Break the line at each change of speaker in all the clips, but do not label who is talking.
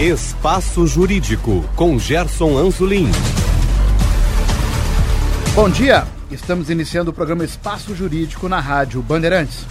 Espaço Jurídico, com Gerson Anzolin.
Bom dia, estamos iniciando o programa Espaço Jurídico na Rádio Bandeirantes.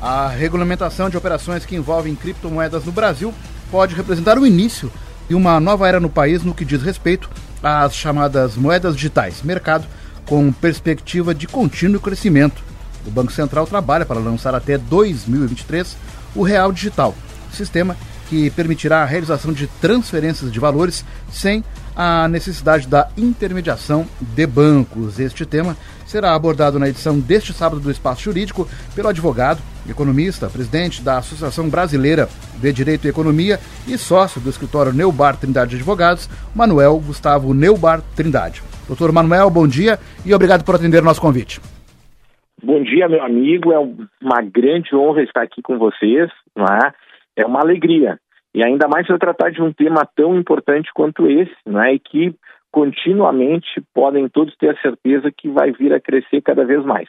A regulamentação de operações que envolvem criptomoedas no Brasil pode representar o início de uma nova era no país no que diz respeito às chamadas moedas digitais, mercado com perspectiva de contínuo crescimento. O Banco Central trabalha para lançar até 2023 o Real Digital, sistema que permitirá a realização de transferências de valores sem a necessidade da intermediação de bancos. Este tema será abordado na edição deste sábado do Espaço Jurídico pelo advogado, economista, presidente da Associação Brasileira de Direito e Economia e sócio do escritório Neubar Trindade Advogados, Manuel Gustavo Neubar Trindade. Doutor Manuel, bom dia e obrigado por atender o nosso convite.
Bom dia, meu amigo. É uma grande honra estar aqui com vocês. Não é? é uma alegria. E ainda mais se tratar de um tema tão importante quanto esse, né, e que continuamente podem todos ter a certeza que vai vir a crescer cada vez mais.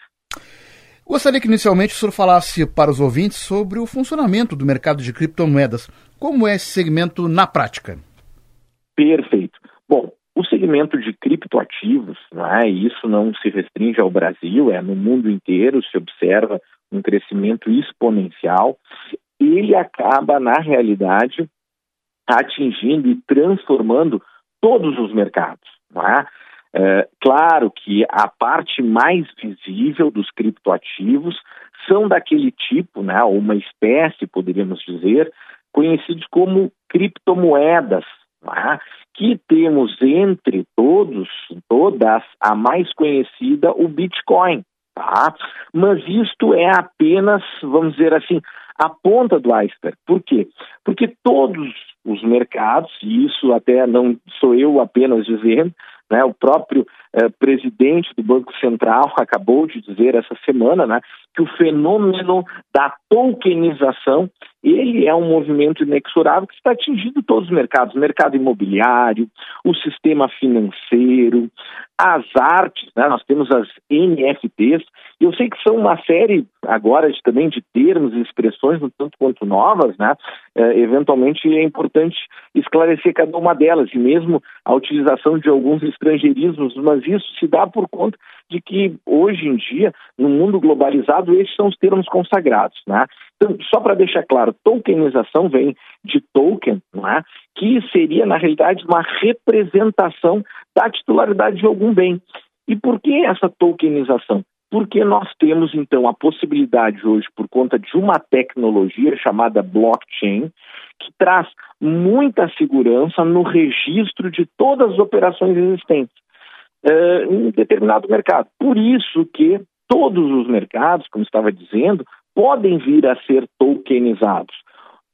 Gostaria que inicialmente o senhor falasse para os ouvintes sobre o funcionamento do mercado de criptomoedas. Como é esse segmento na prática?
Perfeito. Bom, o segmento de criptoativos, né, isso não se restringe ao Brasil, é no mundo inteiro, se observa um crescimento exponencial ele acaba, na realidade, atingindo e transformando todos os mercados. É? É, claro que a parte mais visível dos criptoativos são daquele tipo, né, uma espécie, poderíamos dizer, conhecidos como criptomoedas, é? que temos entre todos, todas, a mais conhecida, o Bitcoin. Tá? Mas isto é apenas, vamos dizer assim, a ponta do iceberg. Por quê? Porque todos os mercados, e isso até não sou eu apenas dizendo, né, o próprio eh, presidente do Banco Central acabou de dizer essa semana né, que o fenômeno da tokenização ele é um movimento inexorável que está atingindo todos os mercados, o mercado imobiliário, o sistema financeiro, as artes, né? nós temos as NFTs, eu sei que são uma série agora de, também de termos e expressões um tanto quanto novas, né? É, eventualmente é importante esclarecer cada uma delas, e mesmo a utilização de alguns estrangeirismos, mas isso se dá por conta de que hoje em dia, no mundo globalizado, esses são os termos consagrados, né? Então, só para deixar claro, tokenização vem de token, é? que seria, na realidade, uma representação da titularidade de algum bem. E por que essa tokenização? Porque nós temos, então, a possibilidade hoje, por conta de uma tecnologia chamada blockchain, que traz muita segurança no registro de todas as operações existentes uh, em determinado mercado. Por isso que todos os mercados, como estava dizendo, podem vir a ser tokenizados.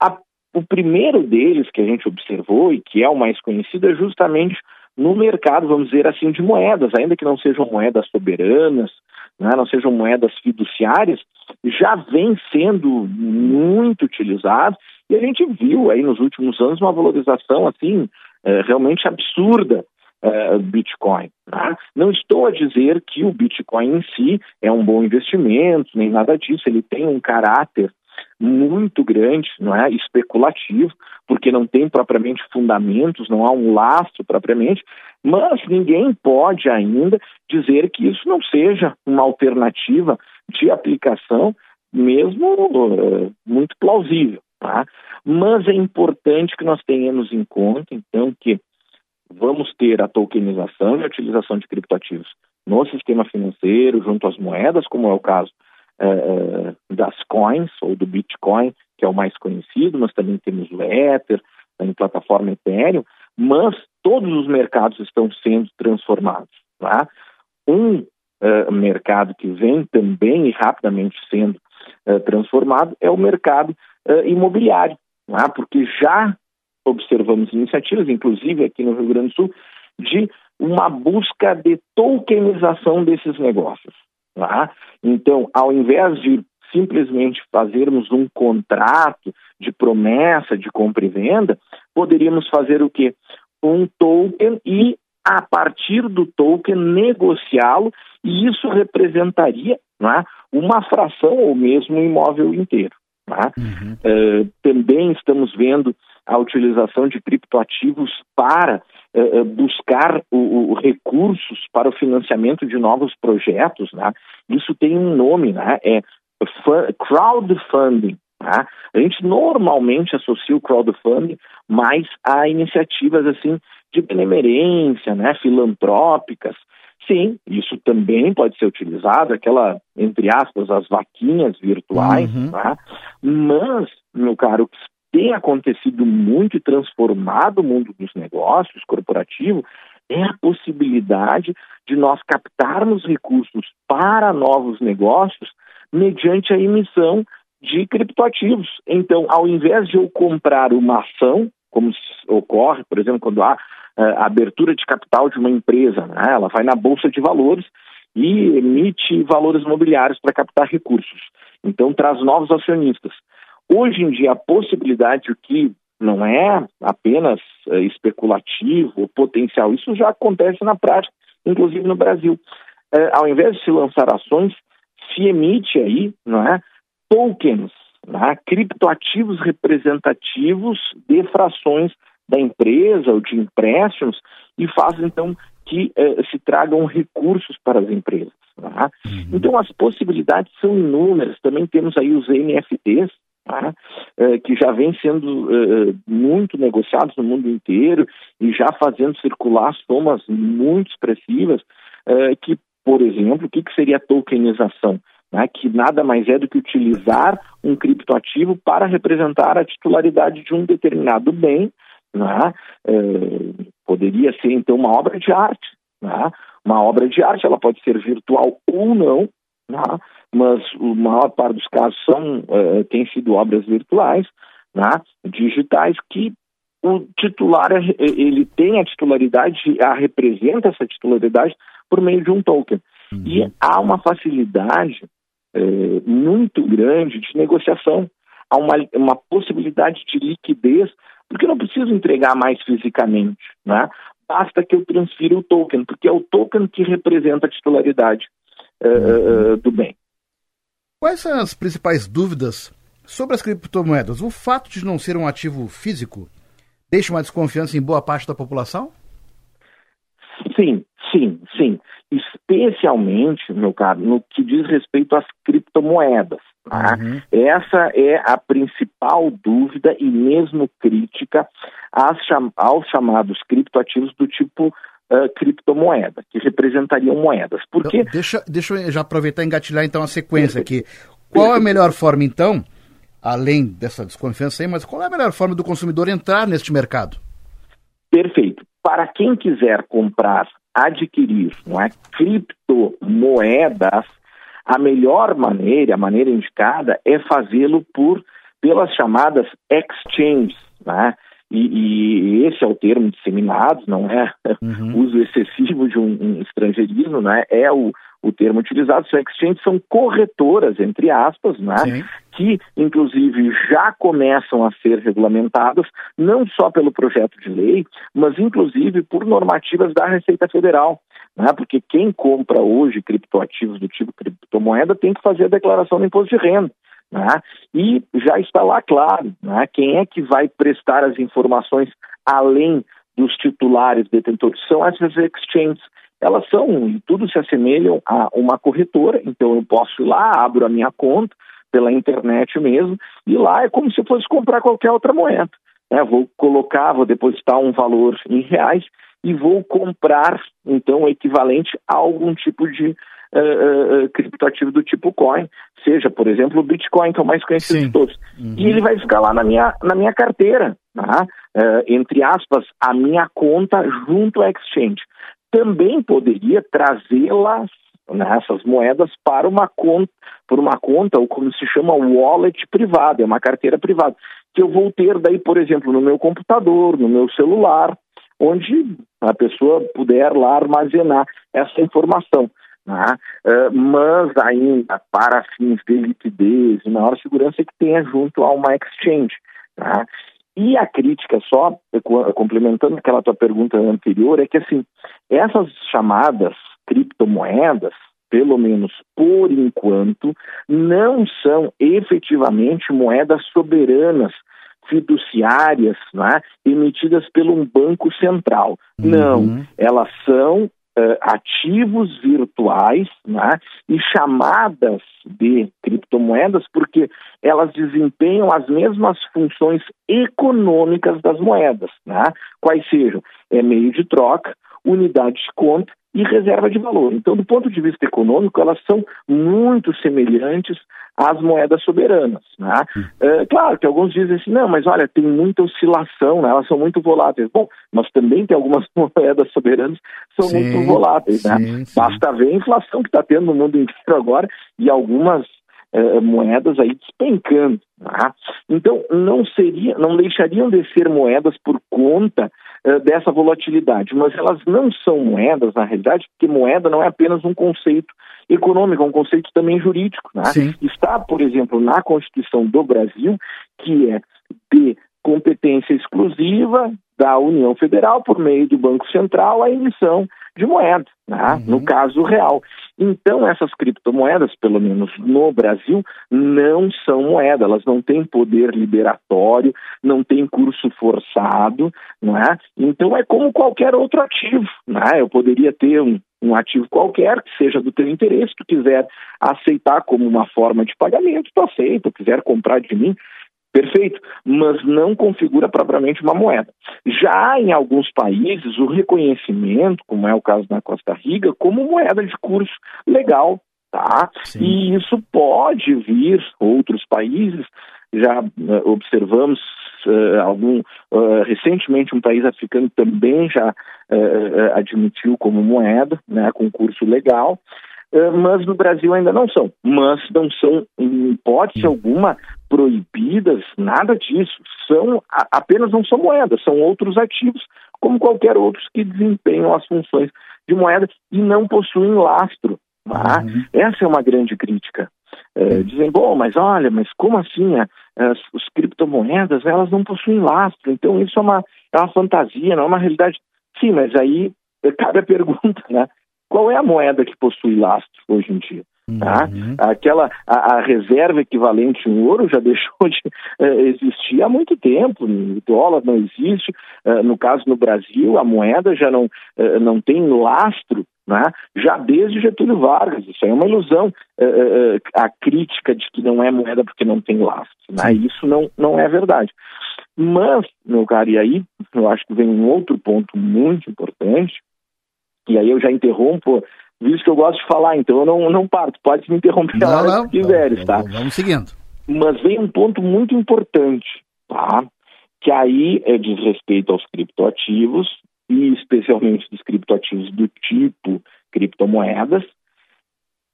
A, o primeiro deles que a gente observou e que é o mais conhecido é justamente no mercado, vamos dizer assim, de moedas, ainda que não sejam moedas soberanas, né, não sejam moedas fiduciárias, já vem sendo muito utilizado e a gente viu aí nos últimos anos uma valorização assim é, realmente absurda uh, Bitcoin. Tá? Não estou a dizer que o Bitcoin em si é um bom investimento, nem nada disso. Ele tem um caráter muito grande, não é especulativo, porque não tem propriamente fundamentos, não há um lastro propriamente, mas ninguém pode ainda dizer que isso não seja uma alternativa de aplicação, mesmo uh, muito plausível. Tá? Mas é importante que nós tenhamos em conta, então, que vamos ter a tokenização e a utilização de criptoativos no sistema financeiro, junto às moedas, como é o caso é, das coins, ou do Bitcoin, que é o mais conhecido, mas também temos o Ether, em plataforma Ethereum, mas todos os mercados estão sendo transformados. Tá? Um uh, mercado que vem também e rapidamente sendo transformado é o mercado imobiliário, tá? porque já observamos iniciativas, inclusive aqui no Rio Grande do Sul, de uma busca de tokenização desses negócios. Tá? Então, ao invés de simplesmente fazermos um contrato de promessa de compra e venda, poderíamos fazer o quê? Um token e, a partir do token, negociá-lo, e isso representaria é? uma fração ou mesmo um imóvel inteiro. Tá? Uhum. Uh, também estamos vendo a utilização de criptoativos para uh, buscar o, o, recursos para o financiamento de novos projetos. Né? Isso tem um nome, né? é crowdfunding. Tá? A gente normalmente associa o crowdfunding mais a iniciativas assim de benemerência, né, filantrópicas. Sim, isso também pode ser utilizado, aquela, entre aspas, as vaquinhas virtuais, uhum. tá? mas, meu caro, o que tem acontecido muito e transformado o mundo dos negócios corporativos é a possibilidade de nós captarmos recursos para novos negócios mediante a emissão de criptoativos. Então, ao invés de eu comprar uma ação, como ocorre, por exemplo, quando há a abertura de capital de uma empresa, né? ela vai na bolsa de valores e emite valores mobiliários para captar recursos. Então, traz novos acionistas. Hoje em dia, a possibilidade de que não é apenas uh, especulativo potencial, isso já acontece na prática, inclusive no Brasil. Uh, ao invés de se lançar ações, se emite aí, não é, tokens, né, criptoativos representativos de frações da empresa ou de empréstimos e faz então que eh, se tragam recursos para as empresas. Né? Uhum. Então as possibilidades são inúmeras. Também temos aí os NFTs, né, eh, que já vêm sendo eh, muito negociados no mundo inteiro e já fazendo circular somas muito expressivas, que, por exemplo, o que, que seria a tokenização? né, que nada mais é do que utilizar um criptoativo para representar a titularidade de um determinado bem, né, é, poderia ser então uma obra de arte. Né, uma obra de arte, ela pode ser virtual ou não, né, mas a maior parte dos casos são, é, tem sido obras virtuais, né, digitais, que o titular ele tem a titularidade, a representa essa titularidade por meio de um token. Uhum. E há uma facilidade é, muito grande de negociação. Há uma, uma possibilidade de liquidez, porque eu não preciso entregar mais fisicamente, né? basta que eu transfira o token, porque é o token que representa a titularidade uh, uh, do bem.
Quais são as principais dúvidas sobre as criptomoedas? O fato de não ser um ativo físico deixa uma desconfiança em boa parte da população?
Sim, sim, sim especialmente, meu caro, no que diz respeito às criptomoedas. Tá? Uhum. Essa é a principal dúvida e mesmo crítica cham aos chamados criptoativos do tipo uh, criptomoeda, que representariam moedas. Porque...
Então, deixa, deixa eu já aproveitar e engatilhar então a sequência aqui. Qual a melhor forma, então, além dessa desconfiança aí, mas qual é a melhor forma do consumidor entrar neste mercado?
Perfeito. Para quem quiser comprar adquirir não é, criptomoedas, a melhor maneira, a maneira indicada é fazê-lo por pelas chamadas exchanges, né? E, e, esse é o termo disseminado, não é uhum. uso excessivo de um, um, estrangeirismo, né? É o, o termo utilizado. São exchanges, são corretoras, entre aspas, né? que inclusive já começam a ser regulamentadas, não só pelo projeto de lei, mas inclusive por normativas da Receita Federal. Né? Porque quem compra hoje criptoativos do tipo criptomoeda tem que fazer a declaração do imposto de renda. Né? E já está lá claro né? quem é que vai prestar as informações além dos titulares detentores. São essas exchanges. Elas são, e tudo se assemelham a uma corretora, então eu posso ir lá, abro a minha conta pela internet mesmo, e lá é como se fosse comprar qualquer outra moeda. Né? Vou colocar, vou depositar um valor em reais e vou comprar, então, o equivalente a algum tipo de uh, uh, criptoativo do tipo coin, seja, por exemplo, o Bitcoin, que é o mais conhecido Sim. de todos. Uhum. E ele vai ficar lá na minha, na minha carteira, tá? uh, entre aspas, a minha conta junto à exchange. Também poderia trazê-las nessas moedas para uma conta, por uma conta, ou como se chama wallet privada, é uma carteira privada, que eu vou ter daí, por exemplo, no meu computador, no meu celular, onde a pessoa puder lá armazenar essa informação. Né? Uh, mas ainda para fins de liquidez e maior segurança que tenha junto a uma exchange. Né? E a crítica, só complementando aquela tua pergunta anterior, é que assim, essas chamadas criptomoedas, pelo menos por enquanto, não são efetivamente moedas soberanas fiduciárias né, emitidas pelo um banco central. Uhum. Não, elas são uh, ativos virtuais né, e chamadas de criptomoedas porque elas desempenham as mesmas funções econômicas das moedas, né, quais sejam é meio de troca, unidade de conta e reserva de valor. Então, do ponto de vista econômico, elas são muito semelhantes às moedas soberanas. Né? É, claro que alguns dizem assim, não, mas olha, tem muita oscilação, né? elas são muito voláteis. Bom, mas também tem algumas moedas soberanas que são sim, muito voláteis. Né? Sim, sim. Basta ver a inflação que está tendo no mundo inteiro agora e algumas é, moedas aí despencando. Tá? Então, não seria, não deixariam de ser moedas por conta uh, dessa volatilidade, mas elas não são moedas, na realidade, porque moeda não é apenas um conceito econômico, é um conceito também jurídico. Né? Está, por exemplo, na Constituição do Brasil, que é de competência exclusiva da União Federal, por meio do Banco Central, a emissão de moeda, né? uhum. no caso real. Então, essas criptomoedas, pelo menos no Brasil, não são moeda, elas não têm poder liberatório, não têm curso forçado, não é? Então, é como qualquer outro ativo, né? Eu poderia ter um, um ativo qualquer que seja do teu interesse, tu quiser aceitar como uma forma de pagamento, tu aceita, quiser comprar de mim, Perfeito, mas não configura propriamente uma moeda. Já em alguns países, o reconhecimento, como é o caso na Costa Rica, como moeda de curso legal, tá? Sim. E isso pode vir outros países. Já uh, observamos uh, algum uh, recentemente um país africano também já admitiu como moeda, né, com curso legal. Eh, mas no Brasil ainda não são. Mas não são, em hipótese alguma, proibidas, nada disso. São apenas não são moedas, são outros ativos, como qualquer outros que desempenham as funções de moeda e não possuem lastro. Tá? Uhum. Essa é uma grande crítica. É, dizem, bom, mas olha, mas como assim? As, as criptomoedas, elas não possuem lastro, então isso é uma, é uma fantasia, não é uma realidade. Sim, mas aí cabe a pergunta, né? Qual é a moeda que possui lastro hoje em dia? Tá? Uhum. Aquela a, a, reserva equivalente em ouro já deixou de uh, existir há muito tempo. O dólar não existe. Uh, no caso no Brasil, a moeda já não, uh, não tem lastro. Né? Já desde Getúlio Vargas, isso é uma ilusão. a crítica de que não é moeda porque não tem lastro. Né? Isso não, não é verdade. Mas, meu caro, e aí eu acho que vem um outro ponto muito importante, e aí eu já interrompo, visto que eu gosto de falar, então eu não, não parto, pode me interromper não, a hora não, que quiseres, tá?
Vamos seguindo.
Mas vem um ponto muito importante, tá? Que aí é, diz respeito aos criptoativos, e especialmente dos criptoativos do tipo criptomoedas,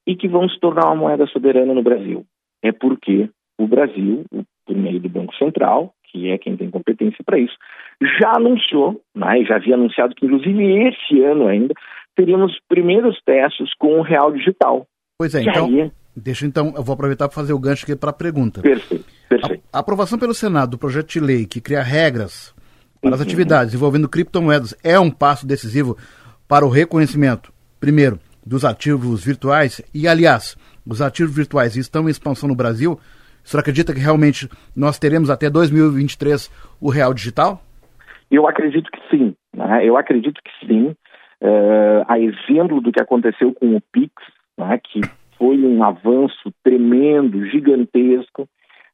e que vão se tornar uma moeda soberana no Brasil. É porque o Brasil, por meio do Banco Central, que é quem tem competência para isso, já anunciou, né, já havia anunciado que, inclusive, esse ano ainda, teríamos os primeiros testes com o Real Digital.
Pois é, então, aí... deixa então, eu vou aproveitar para fazer o gancho aqui para a pergunta.
Perfeito, perfeito.
A, a, aprovação pelo Senado do projeto de lei que cria regras para as uhum. atividades envolvendo criptomoedas é um passo decisivo para o reconhecimento, primeiro, dos ativos virtuais e, aliás, os ativos virtuais estão em expansão no Brasil, o senhor acredita que realmente nós teremos até 2023 o real digital?
Eu acredito que sim. Né? Eu acredito que sim. Uh, a exemplo do que aconteceu com o Pix, né? que foi um avanço tremendo, gigantesco,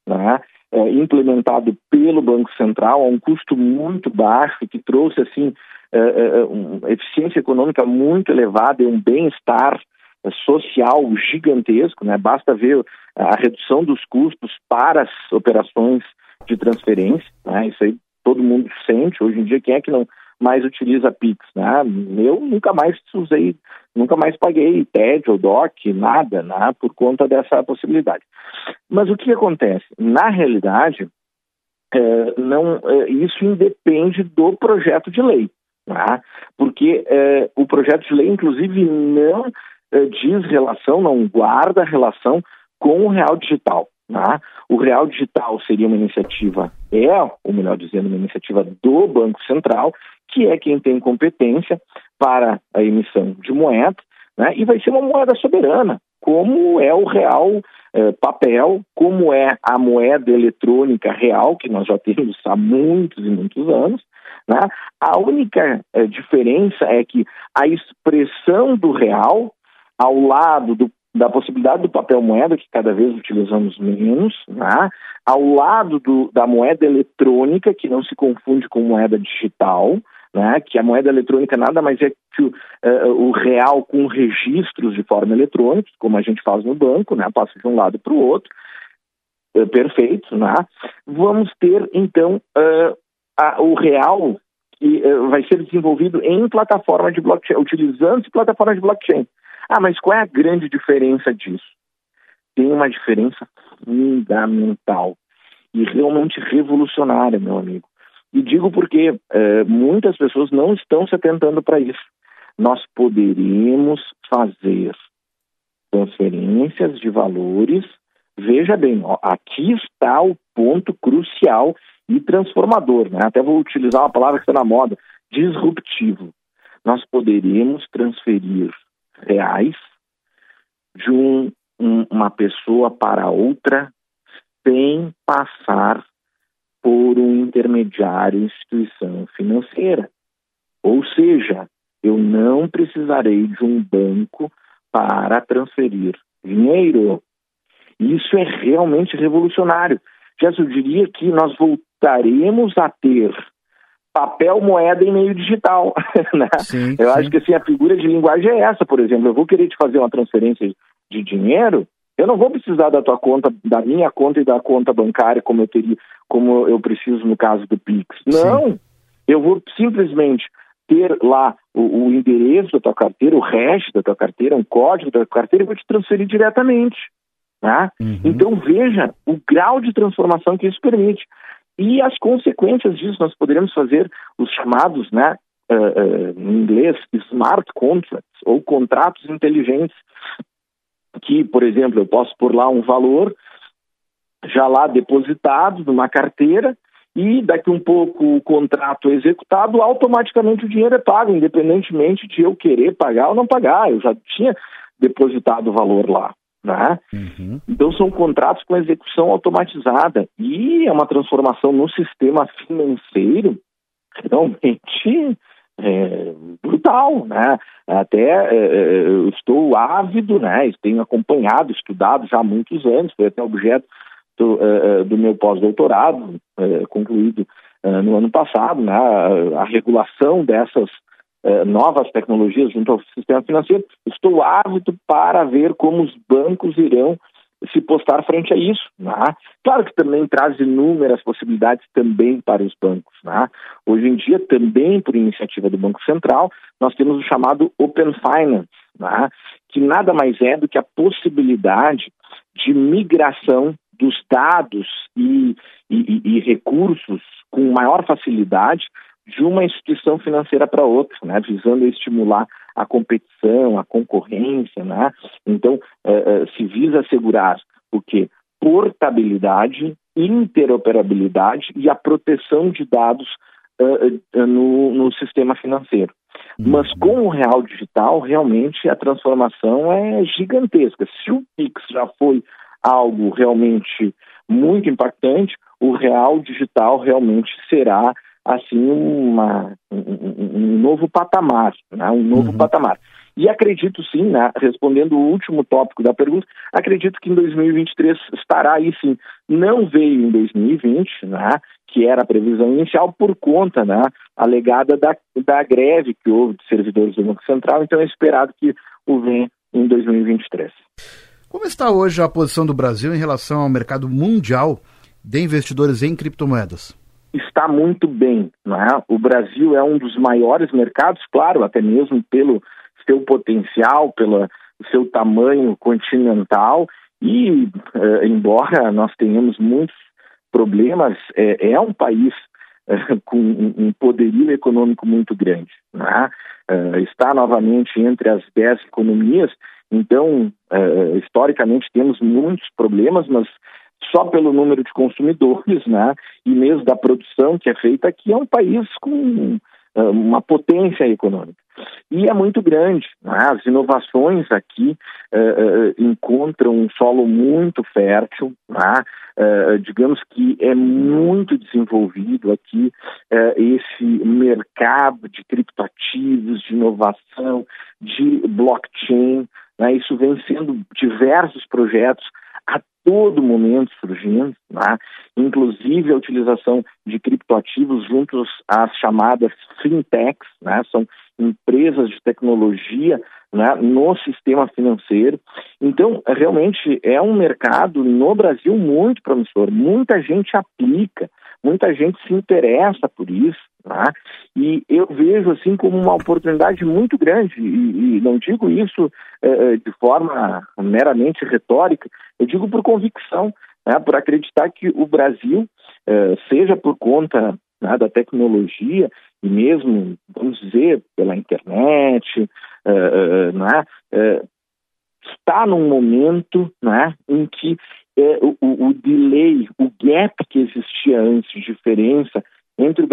né? uh, implementado pelo Banco Central a um custo muito baixo, que trouxe assim uh, uma eficiência econômica muito elevada e um bem-estar social gigantesco, né? Basta ver a redução dos custos para as operações de transferência, né? Isso aí todo mundo sente. Hoje em dia, quem é que não mais utiliza Pix, né? Eu nunca mais usei, nunca mais paguei TED ou DOC, nada, né? Por conta dessa possibilidade. Mas o que acontece? Na realidade, é, não, é, isso independe do projeto de lei, né? porque é, o projeto de lei, inclusive, não eh, diz relação, não guarda relação com o real digital. Né? O real digital seria uma iniciativa, é, ou melhor dizendo, uma iniciativa do Banco Central, que é quem tem competência para a emissão de moeda, né? e vai ser uma moeda soberana, como é o real eh, papel, como é a moeda eletrônica real, que nós já temos há muitos e muitos anos. Né? A única eh, diferença é que a expressão do real, ao lado do da possibilidade do papel moeda, que cada vez utilizamos menos, né? ao lado do, da moeda eletrônica, que não se confunde com moeda digital, né? que a moeda eletrônica nada mais é que o, uh, o real com registros de forma eletrônica, como a gente faz no banco, né? passa de um lado para o outro, uh, perfeito, né? vamos ter então uh, a, o real que vai ser desenvolvido em plataforma de blockchain, utilizando plataforma de blockchain. Ah, mas qual é a grande diferença disso? Tem uma diferença fundamental e realmente revolucionária, meu amigo. E digo porque é, muitas pessoas não estão se atentando para isso. Nós poderíamos fazer transferências de valores. Veja bem, ó, aqui está o ponto crucial e transformador. Né? Até vou utilizar uma palavra que está na moda: disruptivo. Nós poderíamos transferir reais de um, um, uma pessoa para outra sem passar por um intermediário instituição financeira. Ou seja, eu não precisarei de um banco para transferir dinheiro. Isso é realmente revolucionário. Eu diria que nós voltaremos a ter papel, moeda e meio digital. Né? Sim, eu sim. acho que assim, a figura de linguagem é essa, por exemplo. Eu vou querer te fazer uma transferência de dinheiro, eu não vou precisar da tua conta, da minha conta e da conta bancária como eu teria, como eu preciso no caso do Pix. Não, sim. eu vou simplesmente ter lá o, o, endereço da tua carteira, o hash da tua carteira, um código da tua carteira e vou te transferir diretamente. Né? Uhum. Então veja o grau de transformação que isso permite. E as consequências disso, nós poderíamos fazer os chamados, né, uh, uh, em inglês, smart contracts, ou contratos inteligentes, que, por exemplo, eu posso pôr lá um valor já lá depositado numa carteira e daqui um pouco o contrato é executado, automaticamente o dinheiro é pago, independentemente de eu querer pagar ou não pagar. Eu já tinha depositado o valor lá. Né? Uhum. Então são contratos com execução automatizada e é uma transformação no sistema financeiro realmente é, brutal, né? Até é, é eu estou ávido, né? Tenho acompanhado, estudado já há muitos anos, foi até objeto do, é, é do meu pós-doutorado é, concluído no ano passado, né? A, a regulação dessas eh, novas tecnologias junto ao sistema financeiro, estou ávido para ver como os bancos irão se postar frente a isso. Né? Claro que também traz inúmeras possibilidades também para os bancos. Né? Hoje em dia, também por iniciativa do Banco Central, nós temos o chamado Open Finance, né? que nada mais é do que a possibilidade de migração dos dados e, e, e recursos com maior facilidade de uma instituição financeira para outra, né, visando estimular a competição, a concorrência, né? Então, uh, uh, se visa assegurar o que portabilidade, interoperabilidade e a proteção de dados uh, no, no, sistema financeiro. Uhum. Mas com o real digital, realmente a transformação é gigantesca. Se o Pix já foi algo realmente muito impactante, o real digital realmente será assim uma, um, um novo patamar, né? um novo uhum. patamar. E acredito sim, né, respondendo o último tópico da pergunta, acredito que em 2023 estará aí sim. Não veio em 2020, né, que era a previsão inicial, por conta né, alegada da, da greve que houve de servidores do Banco Central, então é esperado que o venha em 2023.
Como está hoje a posição do Brasil em relação ao mercado mundial de investidores em criptomoedas?
Está muito bem. Não é? O Brasil é um dos maiores mercados, claro, até mesmo pelo seu potencial, pelo seu tamanho continental, e eh, embora nós tenhamos muitos problemas, é, é um país eh, com um poderio econômico muito grande. É? Eh, está novamente entre as dez economias, então, historicamente, temos muitos problemas, mas só pelo número de consumidores, né, e mesmo da produção que é feita aqui, é um país com uma potência econômica. E é muito grande. Né? As inovações aqui uh, encontram um solo muito fértil, né? uh, digamos que é muito desenvolvido aqui uh, esse mercado de criptoativos, de inovação, de blockchain. Né? Isso vem sendo diversos projetos todo momento surgindo, né? inclusive a utilização de criptoativos juntos às chamadas fintechs, né? são empresas de tecnologia né? no sistema financeiro. Então, realmente é um mercado no Brasil muito promissor, muita gente aplica, muita gente se interessa por isso. Né? E eu vejo assim como uma oportunidade muito grande, e, e não digo isso eh, de forma meramente retórica, eu digo por convicção, né? por acreditar que o Brasil, eh, seja por conta né, da tecnologia e mesmo, vamos dizer, pela internet, eh, né, está num momento né, em que o, o delay, o gap que existia antes, diferença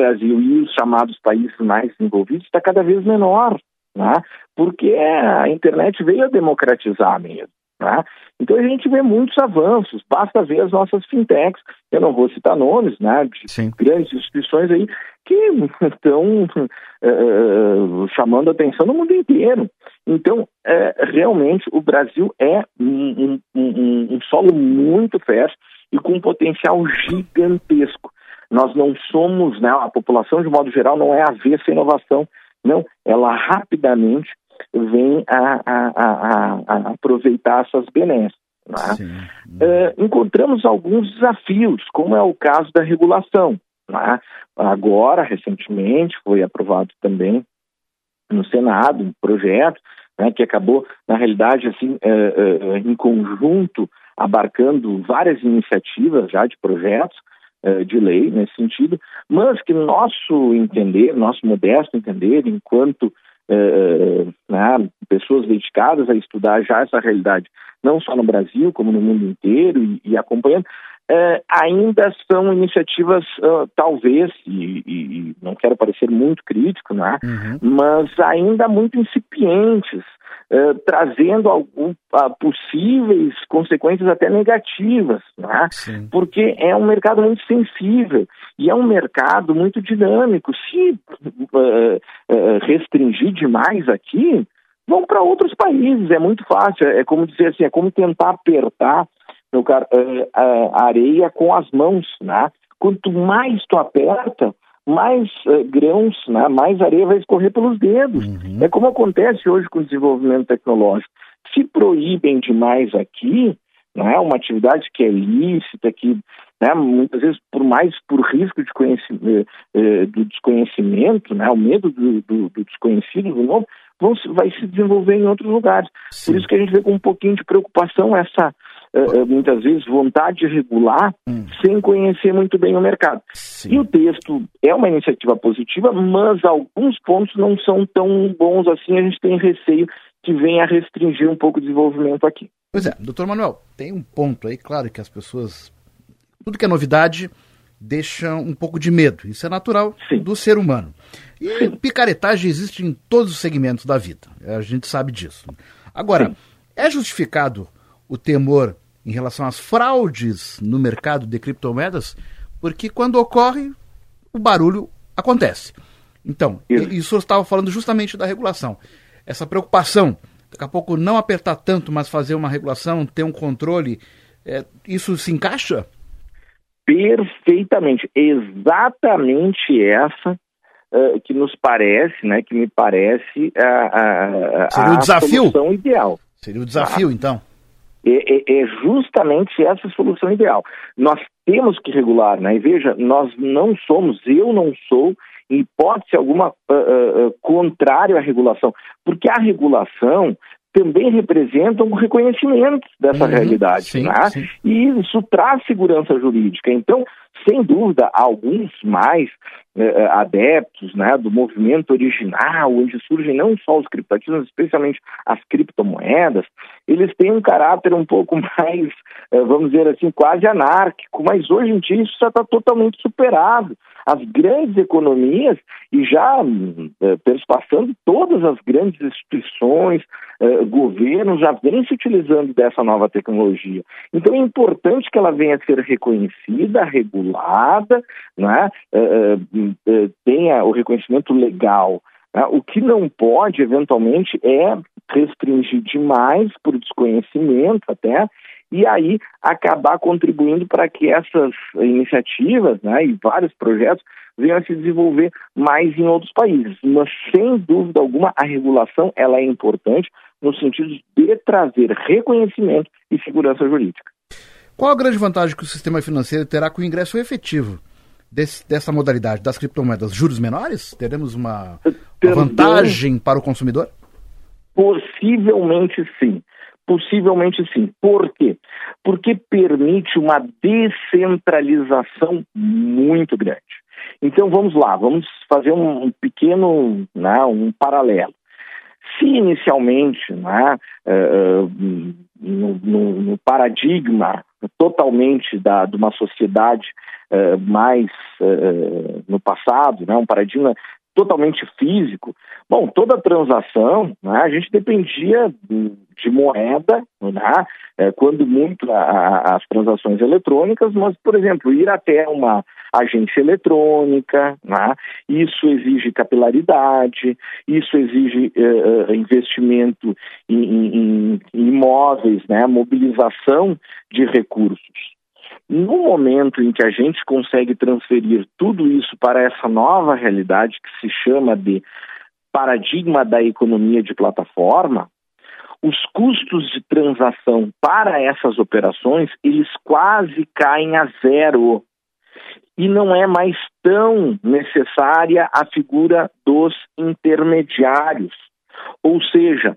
Brasil e os chamados países mais desenvolvidos está cada vez menor, né? porque a internet veio a democratizar mesmo. Né? Então a gente vê muitos avanços, basta ver as nossas fintechs, eu não vou citar nomes, né, de Sim. grandes instituições aí que estão uh, chamando atenção no mundo inteiro. Então, uh, realmente, o Brasil é um, um, um, um solo muito fértil e com um potencial gigantesco. Nós não somos, né, a população de modo geral não é avessa à inovação, não, ela rapidamente vem a, a, a, a aproveitar essas benesses. Né? Uh, encontramos alguns desafios, como é o caso da regulação. Né? Agora, recentemente, foi aprovado também no Senado um projeto né, que acabou, na realidade, assim, uh, uh, em conjunto, abarcando várias iniciativas já de projetos, de lei nesse sentido, mas que nosso entender, nosso modesto entender, enquanto eh, né, pessoas dedicadas a estudar já essa realidade, não só no Brasil, como no mundo inteiro e, e acompanhando, eh, ainda são iniciativas, uh, talvez, e, e, não quero parecer muito crítico, né, uhum. mas ainda muito incipientes, uh, trazendo algum, uh, possíveis consequências até negativas, né, porque é um mercado muito sensível e é um mercado muito dinâmico. Se restringir demais aqui, vão para outros países, é muito fácil, é como dizer assim, é como tentar apertar meu caro, uh, uh, areia com as mãos, né? Quanto mais tu aperta, mais uh, grãos, né? mais areia vai escorrer pelos dedos. Uhum. É como acontece hoje com o desenvolvimento tecnológico. Se proíbem demais aqui, não é uma atividade que é lícita, que né, muitas vezes por mais por risco de conhecimento, do desconhecimento, né, o medo do, do, do desconhecido, do novo, vão, vai se desenvolver em outros lugares. Sim. Por isso que a gente vê com um pouquinho de preocupação essa uh, muitas vezes vontade de regular hum. sem conhecer muito bem o mercado. Sim. E o texto é uma iniciativa positiva, mas alguns pontos não são tão bons assim, a gente tem receio que venha a restringir um pouco o desenvolvimento aqui.
Pois é, doutor Manuel, tem um ponto aí, claro que as pessoas. Tudo que é novidade deixa um pouco de medo. Isso é natural Sim. do ser humano. E Sim. picaretagem existe em todos os segmentos da vida. A gente sabe disso. Agora, Sim. é justificado o temor em relação às fraudes no mercado de criptomoedas, porque quando ocorre, o barulho acontece. Então, isso, isso estava falando justamente da regulação. Essa preocupação, daqui a pouco não apertar tanto, mas fazer uma regulação, ter um controle, é, isso se encaixa?
Perfeitamente. Exatamente essa uh, que nos parece, né, que me parece a, a,
Seria o desafio?
solução ideal.
Seria o desafio, tá? então?
É, é, é, justamente essa solução ideal. Nós temos que regular, né? E veja, nós não somos, eu não sou, em hipótese alguma, uh, uh, contrário à regulação, porque a regulação também representa um reconhecimento dessa uhum, realidade, sim, né? Sim. E isso traz segurança jurídica. Então, sem dúvida, alguns mais eh, adeptos né, do movimento original, onde surgem não só os criptativos, especialmente as criptomoedas, eles têm um caráter um pouco mais, eh, vamos dizer assim, quase anárquico, mas hoje em dia isso já está totalmente superado. As grandes economias, e já eh, perspassando todas as grandes instituições, eh, governos, já vêm se utilizando dessa nova tecnologia. Então é importante que ela venha a ser reconhecida, regulada, né? Eh, eh, tenha o reconhecimento legal. Né? O que não pode, eventualmente, é restringir demais por desconhecimento até, e aí acabar contribuindo para que essas iniciativas né, e vários projetos venham a se desenvolver mais em outros países. Mas, sem dúvida alguma, a regulação ela é importante no sentido de trazer reconhecimento e segurança jurídica.
Qual a grande vantagem que o sistema financeiro terá com o ingresso efetivo desse, dessa modalidade das criptomoedas? Juros menores? Teremos uma, uma vantagem para o consumidor?
Possivelmente sim. Possivelmente sim. Por quê? Porque permite uma descentralização muito grande. Então vamos lá, vamos fazer um pequeno, né, um paralelo. Se inicialmente, né, uh, no, no, no, paradigma totalmente da, de uma sociedade uh, mais uh, no passado, né, um paradigma totalmente físico, bom, toda transação, né, a gente dependia de moeda, né, é, quando muito a, a, as transações eletrônicas, mas, por exemplo, ir até uma agência eletrônica, né, isso exige capilaridade, isso exige uh, investimento em, em, em imóveis, né, mobilização de recursos. No momento em que a gente consegue transferir tudo isso para essa nova realidade que se chama de paradigma da economia de plataforma, os custos de transação para essas operações, eles quase caem a zero. E não é mais tão necessária a figura dos intermediários. Ou seja,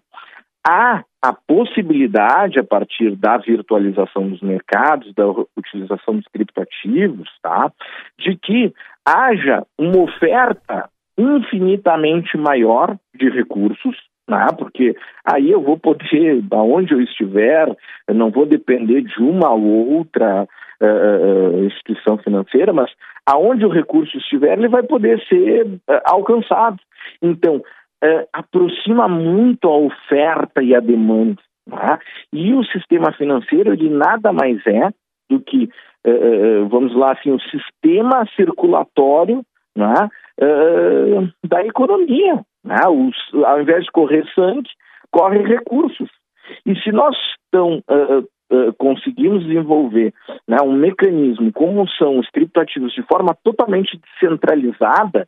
há a possibilidade, a partir da virtualização dos mercados, da utilização dos criptoativos, tá, de que haja uma oferta infinitamente maior de recursos, né, porque aí eu vou poder, aonde eu estiver, eu não vou depender de uma ou outra uh, instituição financeira, mas aonde o recurso estiver, ele vai poder ser uh, alcançado. Então, uh, aproxima muito a oferta e a demanda. Tá? E o sistema financeiro, ele nada mais é do que, uh, vamos lá, assim, o sistema circulatório né, da economia. Né? Os, ao invés de correr sangue, correm recursos. E se nós então, conseguimos desenvolver né, um mecanismo como são os criptoativos de forma totalmente descentralizada,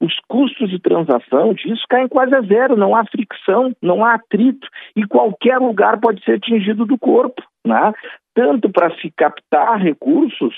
os custos de transação disso caem quase a zero, não há fricção, não há atrito, e qualquer lugar pode ser atingido do corpo, né? tanto para se captar recursos,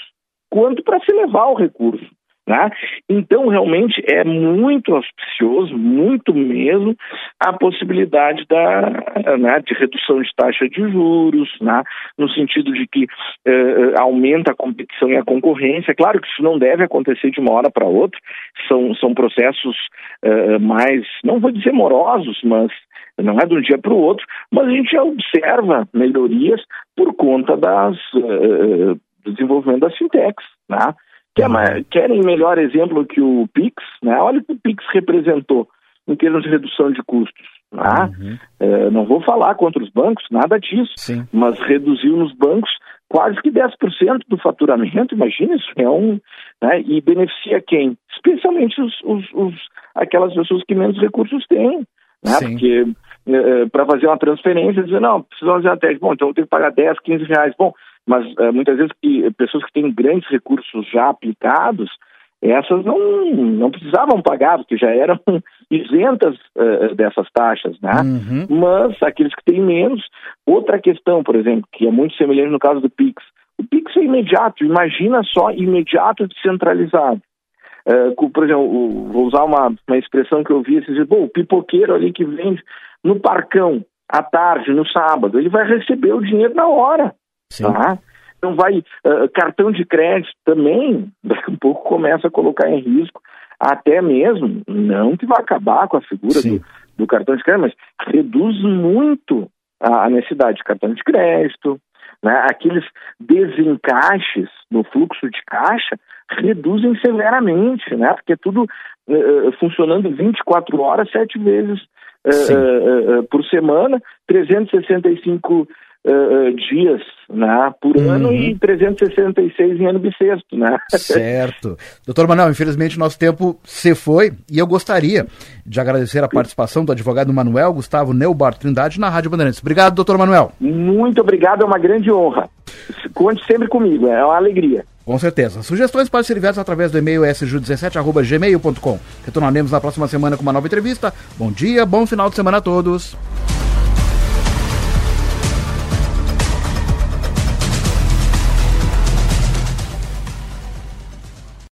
quanto para se levar o recurso. Né? Então, realmente, é muito auspicioso, muito mesmo, a possibilidade da, né, de redução de taxa de juros, né, no sentido de que eh, aumenta a competição e a concorrência. Claro que isso não deve acontecer de uma hora para outra, são, são processos eh, mais, não vou dizer morosos, mas não é de um dia para o outro, mas a gente já observa melhorias por conta das, uh, do desenvolvimento das fintechs, né? Quer. Querem melhor exemplo que o Pix? Né? Olha o que o Pix representou em termos de redução de custos. Né? Uhum. É, não vou falar contra os bancos, nada disso, Sim. mas reduziu nos bancos quase que 10% do faturamento, imagina isso, é um, né? e beneficia quem? Especialmente os, os, os, aquelas pessoas que menos recursos têm, né? porque é, é para fazer uma transferência, dizer, não, precisamos fazer até, bom, então eu tenho que pagar 10, 15 reais, bom, mas uh, muitas vezes que, pessoas que têm grandes recursos já aplicados, essas não, não precisavam pagar, porque já eram isentas uh, dessas taxas, né? Uhum. Mas aqueles que têm menos, outra questão, por exemplo, que é muito semelhante no caso do Pix, o Pix é imediato, imagina só imediato descentralizado. Uh, por exemplo, vou usar uma, uma expressão que eu vi esses dias, o pipoqueiro ali que vende no parcão, à tarde, no sábado, ele vai receber o dinheiro na hora. Tá? Então vai uh, cartão de crédito também, daqui a pouco começa a colocar em risco, até mesmo, não que vai acabar com a figura do, do, cartão de crédito, mas reduz muito a, a necessidade de cartão de crédito, né? aqueles desencaixes no fluxo de caixa reduzem severamente, né? porque é tudo uh, funcionando 24 horas, sete vezes uh, uh, por semana, 365 uh, dias né, por uhum. ano e 366 em ano bissexto. Né?
Certo. Doutor Manuel, infelizmente nosso tempo se foi e eu gostaria de agradecer a participação do advogado Manuel Gustavo Neubar Trindade na Rádio Bandeirantes. Obrigado, doutor Manuel.
Muito obrigado, é uma grande honra. Conte sempre comigo, é uma alegria.
Com certeza. Sugestões podem ser enviadas através do e-mail sju17.gmail.com. Retornaremos na próxima semana com uma nova entrevista. Bom dia, bom final de semana a todos.